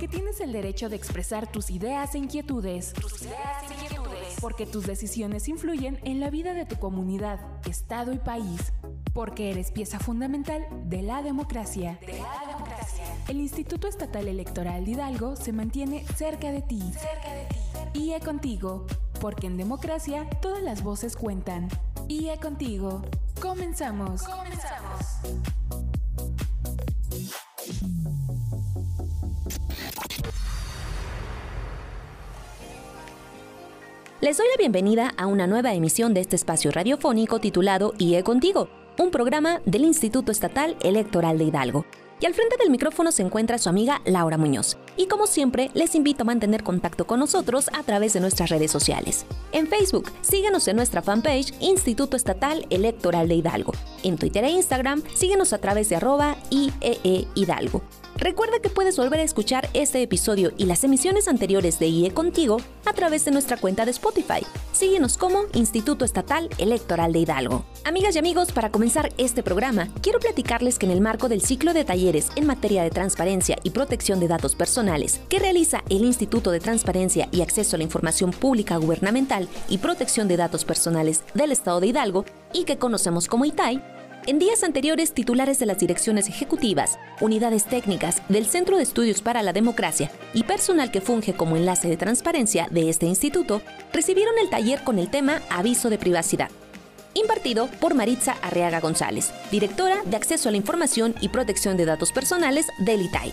Porque tienes el derecho de expresar tus ideas e inquietudes. Tus ideas e inquietudes. Porque tus decisiones influyen en la vida de tu comunidad, estado y país. Porque eres pieza fundamental de la democracia. De la democracia. El Instituto Estatal Electoral de Hidalgo se mantiene cerca de ti. Cerca de ti. IE contigo. Porque en democracia todas las voces cuentan. IE contigo. Comenzamos. Les doy la bienvenida a una nueva emisión de este espacio radiofónico titulado IE Contigo, un programa del Instituto Estatal Electoral de Hidalgo. Y al frente del micrófono se encuentra su amiga Laura Muñoz. Y como siempre, les invito a mantener contacto con nosotros a través de nuestras redes sociales. En Facebook, síguenos en nuestra fanpage Instituto Estatal Electoral de Hidalgo. En Twitter e Instagram, síguenos a través de arroba IEE Hidalgo. Recuerda que puedes volver a escuchar este episodio y las emisiones anteriores de IE Contigo a través de nuestra cuenta de Spotify. Síguenos como Instituto Estatal Electoral de Hidalgo. Amigas y amigos, para comenzar este programa, quiero platicarles que en el marco del ciclo de talleres en materia de transparencia y protección de datos personales que realiza el Instituto de Transparencia y Acceso a la Información Pública Gubernamental y Protección de Datos Personales del Estado de Hidalgo y que conocemos como ITAI, en días anteriores, titulares de las direcciones ejecutivas, unidades técnicas del Centro de Estudios para la Democracia y personal que funge como enlace de transparencia de este instituto recibieron el taller con el tema Aviso de Privacidad, impartido por Maritza Arriaga González, directora de Acceso a la Información y Protección de Datos Personales del ITAI.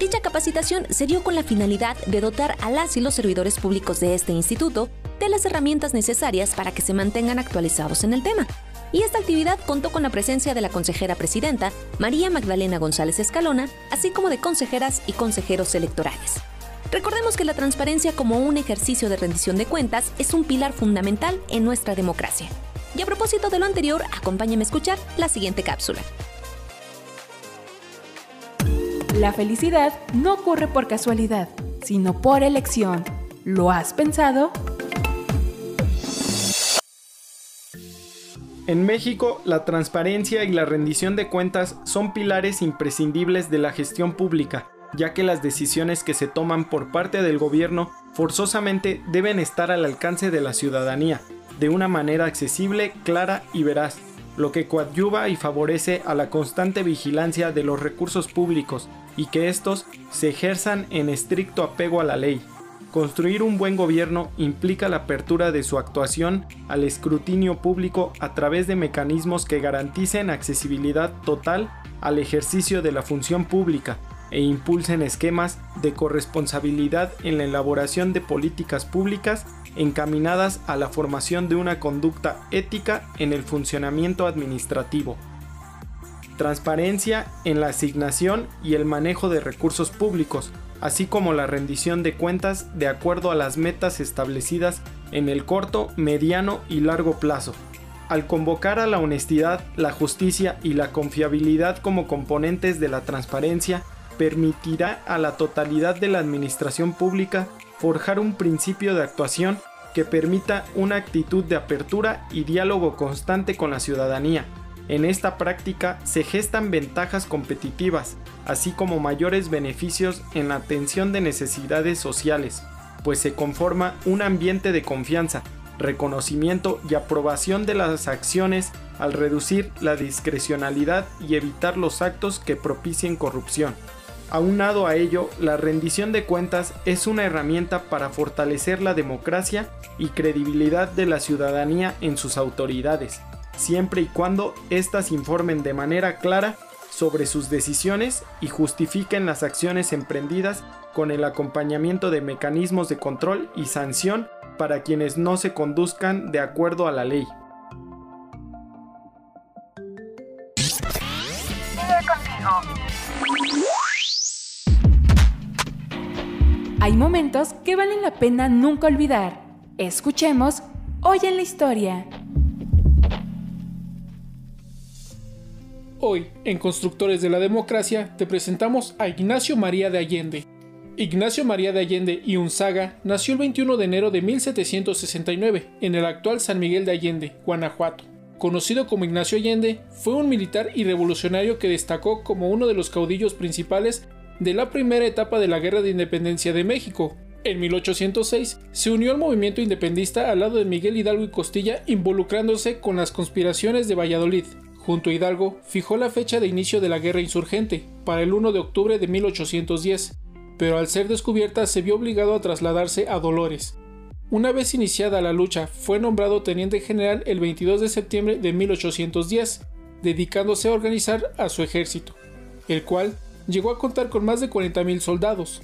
Dicha capacitación se dio con la finalidad de dotar a las y los servidores públicos de este instituto de las herramientas necesarias para que se mantengan actualizados en el tema y esta actividad contó con la presencia de la consejera presidenta María Magdalena González Escalona, así como de consejeras y consejeros electorales. Recordemos que la transparencia como un ejercicio de rendición de cuentas es un pilar fundamental en nuestra democracia. Y a propósito de lo anterior, acompáñeme a escuchar la siguiente cápsula. La felicidad no ocurre por casualidad, sino por elección. ¿Lo has pensado? En México, la transparencia y la rendición de cuentas son pilares imprescindibles de la gestión pública, ya que las decisiones que se toman por parte del gobierno forzosamente deben estar al alcance de la ciudadanía, de una manera accesible, clara y veraz, lo que coadyuva y favorece a la constante vigilancia de los recursos públicos y que estos se ejerzan en estricto apego a la ley. Construir un buen gobierno implica la apertura de su actuación al escrutinio público a través de mecanismos que garanticen accesibilidad total al ejercicio de la función pública e impulsen esquemas de corresponsabilidad en la elaboración de políticas públicas encaminadas a la formación de una conducta ética en el funcionamiento administrativo. Transparencia en la asignación y el manejo de recursos públicos, así como la rendición de cuentas de acuerdo a las metas establecidas en el corto, mediano y largo plazo. Al convocar a la honestidad, la justicia y la confiabilidad como componentes de la transparencia, permitirá a la totalidad de la administración pública forjar un principio de actuación que permita una actitud de apertura y diálogo constante con la ciudadanía, en esta práctica se gestan ventajas competitivas, así como mayores beneficios en la atención de necesidades sociales, pues se conforma un ambiente de confianza, reconocimiento y aprobación de las acciones al reducir la discrecionalidad y evitar los actos que propicien corrupción. Aunado a ello, la rendición de cuentas es una herramienta para fortalecer la democracia y credibilidad de la ciudadanía en sus autoridades, siempre y cuando éstas informen de manera clara sobre sus decisiones y justifiquen las acciones emprendidas con el acompañamiento de mecanismos de control y sanción para quienes no se conduzcan de acuerdo a la ley. Hay momentos que valen la pena nunca olvidar. Escuchemos Hoy en la Historia. Hoy, en Constructores de la Democracia, te presentamos a Ignacio María de Allende. Ignacio María de Allende y Unzaga nació el 21 de enero de 1769 en el actual San Miguel de Allende, Guanajuato. Conocido como Ignacio Allende, fue un militar y revolucionario que destacó como uno de los caudillos principales de la primera etapa de la Guerra de Independencia de México. En 1806 se unió al movimiento independista al lado de Miguel Hidalgo y Costilla involucrándose con las conspiraciones de Valladolid. Junto a Hidalgo, fijó la fecha de inicio de la guerra insurgente, para el 1 de octubre de 1810, pero al ser descubierta se vio obligado a trasladarse a Dolores. Una vez iniciada la lucha, fue nombrado teniente general el 22 de septiembre de 1810, dedicándose a organizar a su ejército, el cual llegó a contar con más de 40.000 soldados.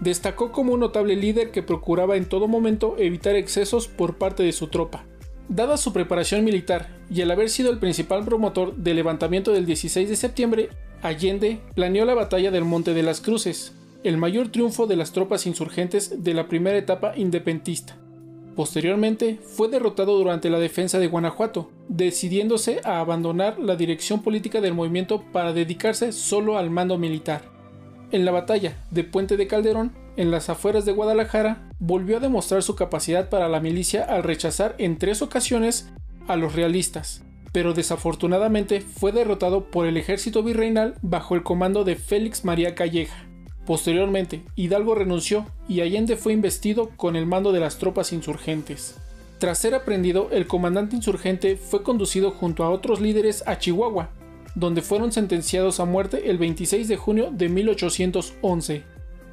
Destacó como un notable líder que procuraba en todo momento evitar excesos por parte de su tropa. Dada su preparación militar y el haber sido el principal promotor del levantamiento del 16 de septiembre, Allende planeó la batalla del Monte de las Cruces, el mayor triunfo de las tropas insurgentes de la primera etapa independentista. Posteriormente, fue derrotado durante la defensa de Guanajuato, decidiéndose a abandonar la dirección política del movimiento para dedicarse solo al mando militar. En la batalla de Puente de Calderón, en las afueras de Guadalajara, volvió a demostrar su capacidad para la milicia al rechazar en tres ocasiones a los realistas, pero desafortunadamente fue derrotado por el ejército virreinal bajo el comando de Félix María Calleja. Posteriormente, Hidalgo renunció y Allende fue investido con el mando de las tropas insurgentes. Tras ser aprendido, el comandante insurgente fue conducido junto a otros líderes a Chihuahua, donde fueron sentenciados a muerte el 26 de junio de 1811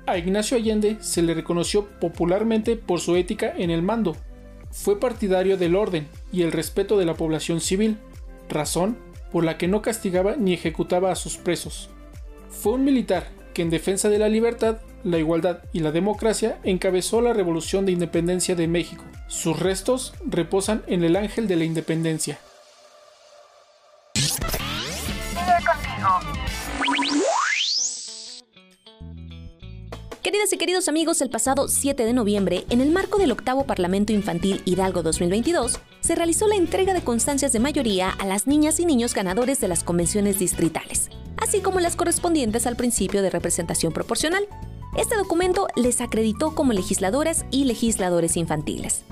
a Ignacio Allende se le reconoció popularmente por su ética en el mando. Fue partidario del orden y el respeto de la población civil, razón por la que no castigaba ni ejecutaba a sus presos. Fue un militar que en defensa de la libertad, la igualdad y la democracia encabezó la Revolución de Independencia de México. Sus restos reposan en el Ángel de la Independencia. Y queridos amigos, el pasado 7 de noviembre, en el marco del octavo Parlamento Infantil Hidalgo 2022, se realizó la entrega de constancias de mayoría a las niñas y niños ganadores de las convenciones distritales, así como las correspondientes al principio de representación proporcional. Este documento les acreditó como legisladoras y legisladores infantiles.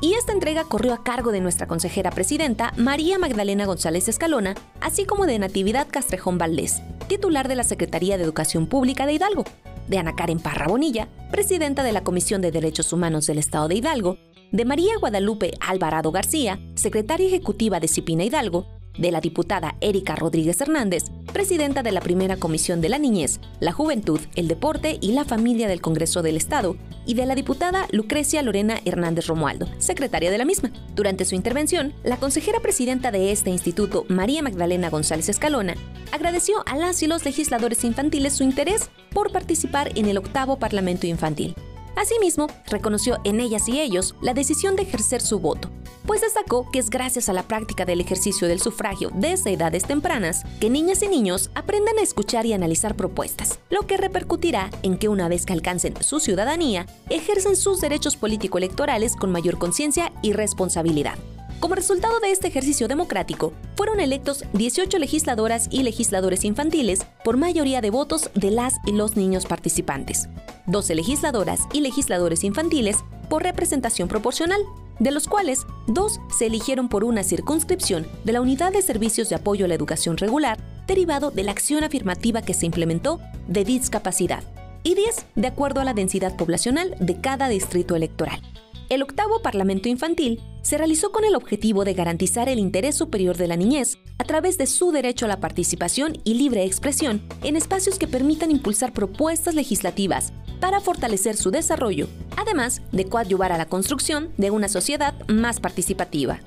Y esta entrega corrió a cargo de nuestra consejera presidenta María Magdalena González Escalona, así como de Natividad Castrejón Valdés, titular de la Secretaría de Educación Pública de Hidalgo, de Ana Karen Parra Bonilla, presidenta de la Comisión de Derechos Humanos del Estado de Hidalgo, de María Guadalupe Alvarado García, secretaria ejecutiva de Cipina Hidalgo, de la diputada Erika Rodríguez Hernández, presidenta de la Primera Comisión de la Niñez, la Juventud, el Deporte y la Familia del Congreso del Estado, y de la diputada Lucrecia Lorena Hernández Romualdo, secretaria de la misma. Durante su intervención, la consejera presidenta de este instituto, María Magdalena González Escalona, agradeció a las y los legisladores infantiles su interés por participar en el octavo Parlamento Infantil. Asimismo, reconoció en ellas y ellos la decisión de ejercer su voto, pues destacó que es gracias a la práctica del ejercicio del sufragio desde edades tempranas que niñas y niños aprenden a escuchar y analizar propuestas, lo que repercutirá en que una vez que alcancen su ciudadanía, ejercen sus derechos político-electorales con mayor conciencia y responsabilidad. Como resultado de este ejercicio democrático, fueron electos 18 legisladoras y legisladores infantiles por mayoría de votos de las y los niños participantes, 12 legisladoras y legisladores infantiles por representación proporcional, de los cuales dos se eligieron por una circunscripción de la Unidad de Servicios de Apoyo a la Educación Regular, derivado de la acción afirmativa que se implementó de discapacidad, y 10 de acuerdo a la densidad poblacional de cada distrito electoral. El octavo Parlamento Infantil se realizó con el objetivo de garantizar el interés superior de la niñez a través de su derecho a la participación y libre expresión en espacios que permitan impulsar propuestas legislativas para fortalecer su desarrollo, además de coadyuvar a la construcción de una sociedad más participativa.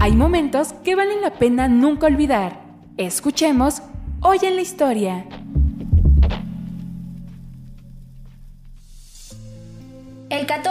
Hay momentos que valen la pena nunca olvidar. Escuchemos Hoy en la Historia.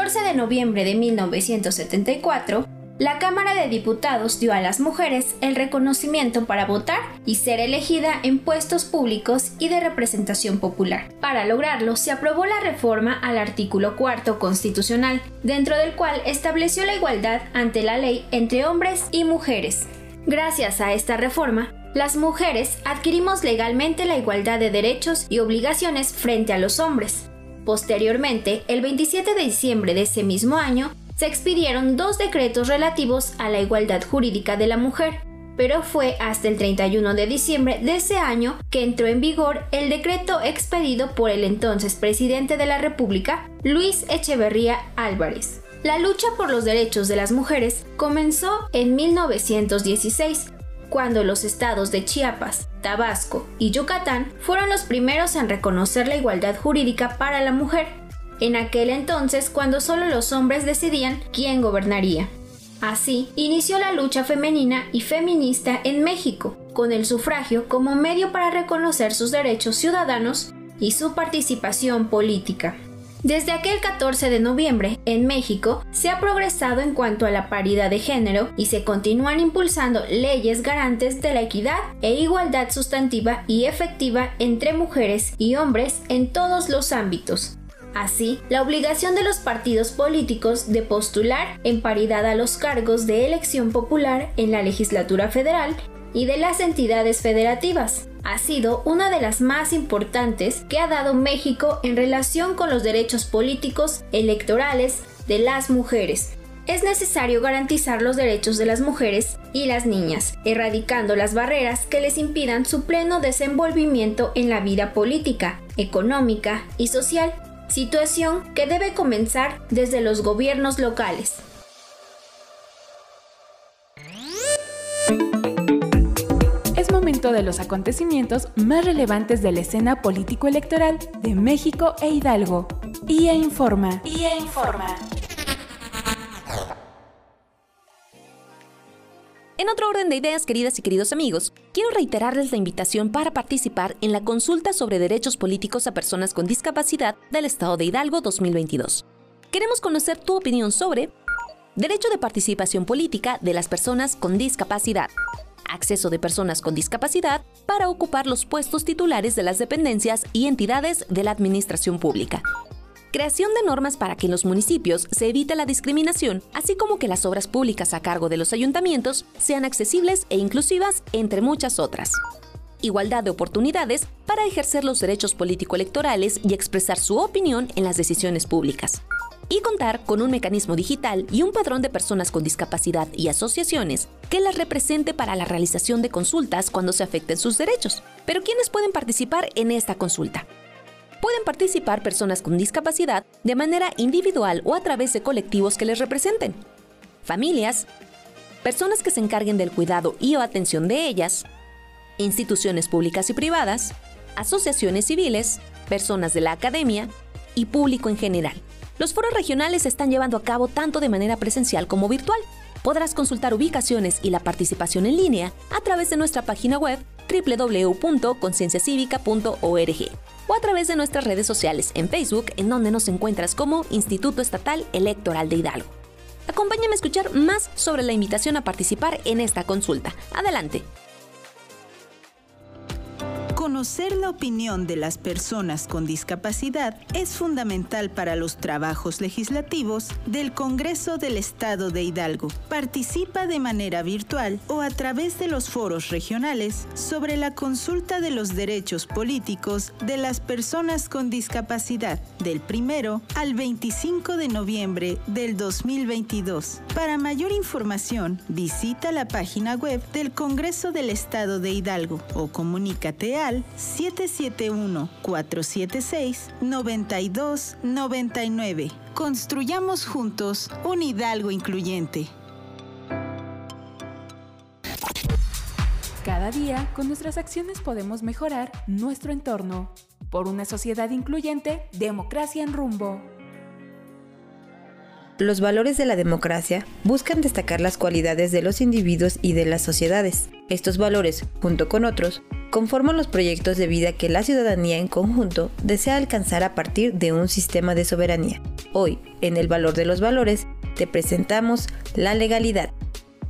14 de noviembre de 1974, la Cámara de Diputados dio a las mujeres el reconocimiento para votar y ser elegida en puestos públicos y de representación popular. Para lograrlo, se aprobó la reforma al artículo cuarto constitucional, dentro del cual estableció la igualdad ante la ley entre hombres y mujeres. Gracias a esta reforma, las mujeres adquirimos legalmente la igualdad de derechos y obligaciones frente a los hombres. Posteriormente, el 27 de diciembre de ese mismo año, se expidieron dos decretos relativos a la igualdad jurídica de la mujer. pero fue hasta el 31 de diciembre de ese año que entró en vigor el decreto expedido por el entonces presidente de la República, Luis Echeverría Álvarez. La lucha por los derechos de las mujeres comenzó en 1916, cuando los estados de Chiapas, Tabasco y Yucatán fueron los primeros en reconocer la igualdad jurídica para la mujer, en aquel entonces cuando solo los hombres decidían quién gobernaría. Así, inició la lucha femenina y feminista en México, con el sufragio como medio para reconocer sus derechos ciudadanos y su participación política. Desde aquel 14 de noviembre, en México, se ha progresado en cuanto a la paridad de género y se continúan impulsando leyes garantes de la equidad e igualdad sustantiva y efectiva entre mujeres y hombres en todos los ámbitos. Así, la obligación de los partidos políticos de postular en paridad a los cargos de elección popular en la legislatura federal y de las entidades federativas ha sido una de las más importantes que ha dado México en relación con los derechos políticos electorales de las mujeres. Es necesario garantizar los derechos de las mujeres y las niñas, erradicando las barreras que les impidan su pleno desenvolvimiento en la vida política, económica y social, situación que debe comenzar desde los gobiernos locales. De los acontecimientos más relevantes de la escena político-electoral de México e Hidalgo. IA Informa. IA Informa. En otro orden de ideas, queridas y queridos amigos, quiero reiterarles la invitación para participar en la consulta sobre derechos políticos a personas con discapacidad del Estado de Hidalgo 2022. Queremos conocer tu opinión sobre derecho de participación política de las personas con discapacidad, acceso de personas con discapacidad para ocupar los puestos titulares de las dependencias y entidades de la administración pública. Creación de normas para que en los municipios se evite la discriminación, así como que las obras públicas a cargo de los ayuntamientos sean accesibles e inclusivas, entre muchas otras. Igualdad de oportunidades para ejercer los derechos político-electorales y expresar su opinión en las decisiones públicas y contar con un mecanismo digital y un padrón de personas con discapacidad y asociaciones que las represente para la realización de consultas cuando se afecten sus derechos. Pero ¿quiénes pueden participar en esta consulta? Pueden participar personas con discapacidad de manera individual o a través de colectivos que les representen. Familias, personas que se encarguen del cuidado y o atención de ellas, instituciones públicas y privadas, asociaciones civiles, personas de la academia y público en general. Los foros regionales se están llevando a cabo tanto de manera presencial como virtual. Podrás consultar ubicaciones y la participación en línea a través de nuestra página web www.concienciacivica.org o a través de nuestras redes sociales en Facebook, en donde nos encuentras como Instituto Estatal Electoral de Hidalgo. Acompáñame a escuchar más sobre la invitación a participar en esta consulta. Adelante. Conocer la opinión de las personas con discapacidad es fundamental para los trabajos legislativos del Congreso del Estado de Hidalgo. Participa de manera virtual o a través de los foros regionales sobre la consulta de los derechos políticos de las personas con discapacidad del 1 al 25 de noviembre del 2022. Para mayor información, visita la página web del Congreso del Estado de Hidalgo o comunícate al 771-476-9299. Construyamos juntos un Hidalgo incluyente. Cada día, con nuestras acciones podemos mejorar nuestro entorno. Por una sociedad incluyente, democracia en rumbo. Los valores de la democracia buscan destacar las cualidades de los individuos y de las sociedades. Estos valores, junto con otros, conforman los proyectos de vida que la ciudadanía en conjunto desea alcanzar a partir de un sistema de soberanía. Hoy, en el valor de los valores, te presentamos la legalidad.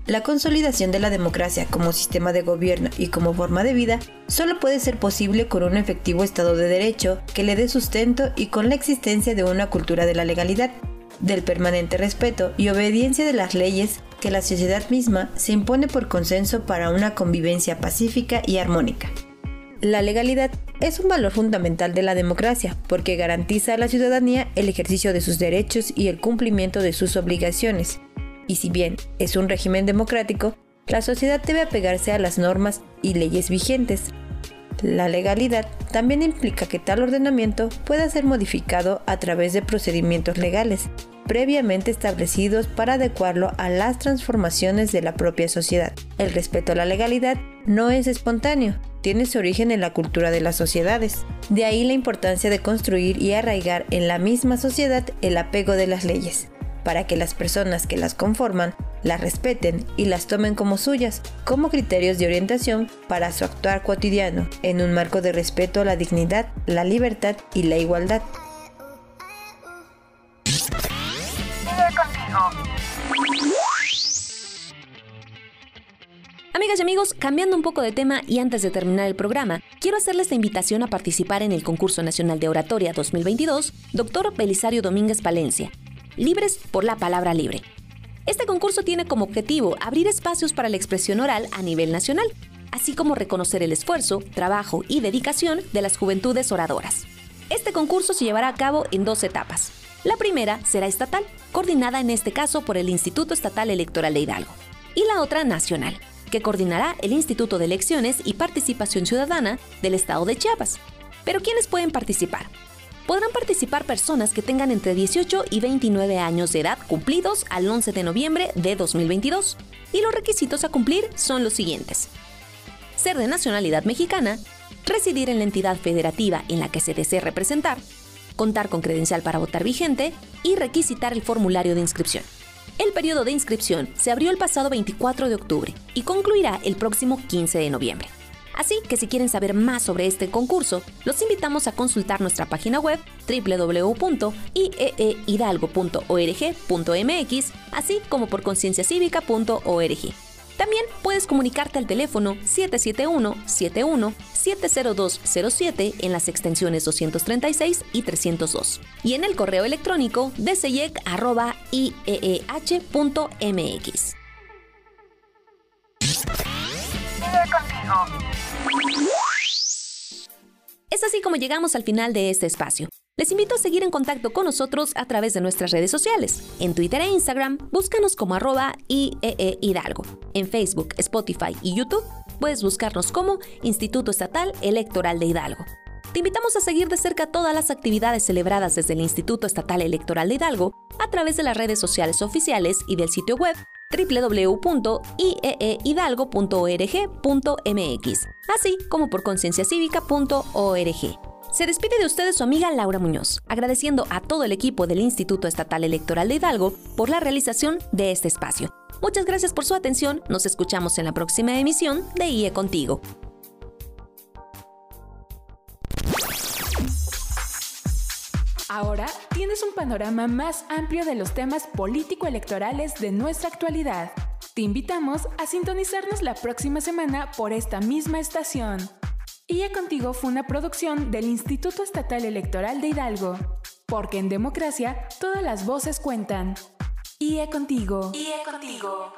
La consolidación de la democracia como sistema de gobierno y como forma de vida solo puede ser posible con un efectivo Estado de Derecho que le dé sustento y con la existencia de una cultura de la legalidad del permanente respeto y obediencia de las leyes que la sociedad misma se impone por consenso para una convivencia pacífica y armónica. La legalidad es un valor fundamental de la democracia porque garantiza a la ciudadanía el ejercicio de sus derechos y el cumplimiento de sus obligaciones. Y si bien es un régimen democrático, La sociedad debe apegarse a las normas y leyes vigentes. La legalidad también implica que tal ordenamiento pueda ser modificado a través de procedimientos legales previamente establecidos para adecuarlo a las transformaciones de la propia sociedad. El respeto a la legalidad no es espontáneo, tiene su origen en la cultura de las sociedades. De ahí la importancia de construir y arraigar en la misma sociedad el apego de las leyes, para que las personas que las conforman las respeten y las tomen como suyas, como criterios de orientación para su actuar cotidiano, en un marco de respeto a la dignidad, la libertad y la igualdad. Amigas y amigos, cambiando un poco de tema y antes de terminar el programa, quiero hacerles la invitación a participar en el Concurso Nacional de Oratoria 2022, Dr. Belisario Domínguez Palencia, Libres por la Palabra Libre. Este concurso tiene como objetivo abrir espacios para la expresión oral a nivel nacional, así como reconocer el esfuerzo, trabajo y dedicación de las juventudes oradoras. Este concurso se llevará a cabo en dos etapas. La primera será estatal, coordinada en este caso por el Instituto Estatal Electoral de Hidalgo, y la otra nacional, que coordinará el Instituto de Elecciones y Participación Ciudadana del Estado de Chiapas. Pero ¿quiénes pueden participar? Podrán participar personas que tengan entre 18 y 29 años de edad cumplidos al 11 de noviembre de 2022. Y los requisitos a cumplir son los siguientes. Ser de nacionalidad mexicana, residir en la entidad federativa en la que se desee representar, contar con credencial para votar vigente y requisitar el formulario de inscripción. El periodo de inscripción se abrió el pasado 24 de octubre y concluirá el próximo 15 de noviembre. Así que si quieren saber más sobre este concurso, los invitamos a consultar nuestra página web www.ieehidalgo.org.mx, así como por concienciacívica.org. También puedes comunicarte al teléfono 771-71-70207 en las extensiones 236 y 302 y en el correo electrónico dseyec.ieeh.mx. Es así como llegamos al final de este espacio. Les invito a seguir en contacto con nosotros a través de nuestras redes sociales. En Twitter e Instagram, búscanos como arroba IEE Hidalgo. En Facebook, Spotify y YouTube, puedes buscarnos como Instituto Estatal Electoral de Hidalgo. Te invitamos a seguir de cerca todas las actividades celebradas desde el Instituto Estatal Electoral de Hidalgo a través de las redes sociales oficiales y del sitio web www.ieehidalgo.org.mx, así como por concienciacívica.org. Se despide de ustedes su amiga Laura Muñoz, agradeciendo a todo el equipo del Instituto Estatal Electoral de Hidalgo por la realización de este espacio. Muchas gracias por su atención, nos escuchamos en la próxima emisión de IE Contigo. Ahora tienes un panorama más amplio de los temas político-electorales de nuestra actualidad. Te invitamos a sintonizarnos la próxima semana por esta misma estación. IA Contigo fue una producción del Instituto Estatal Electoral de Hidalgo, porque en democracia todas las voces cuentan. IA Contigo. IA Contigo.